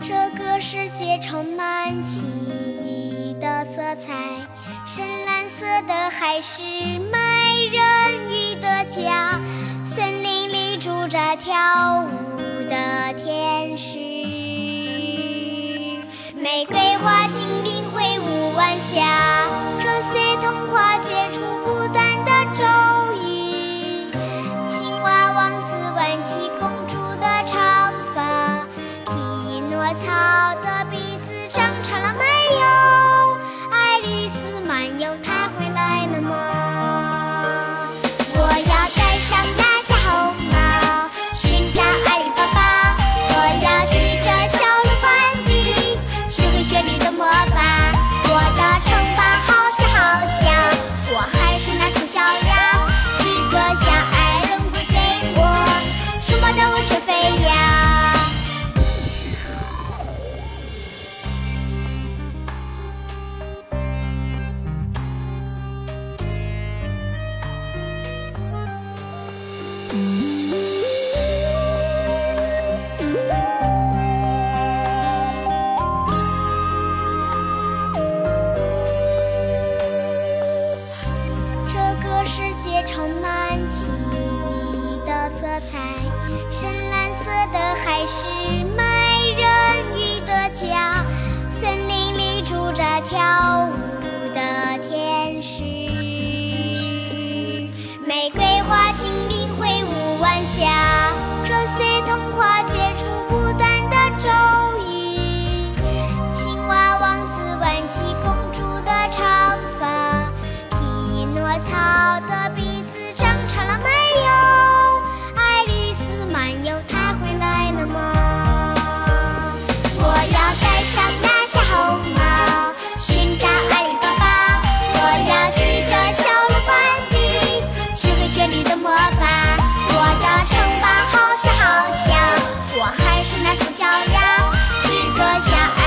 这个世界充满奇异的色彩深蓝色的海是美人鱼的家森林里住着跳舞的天使玫瑰花精我操的比这个世界充满奇异的色彩深蓝色的海是美人鱼的家森林里住着条小鸭是个小爱。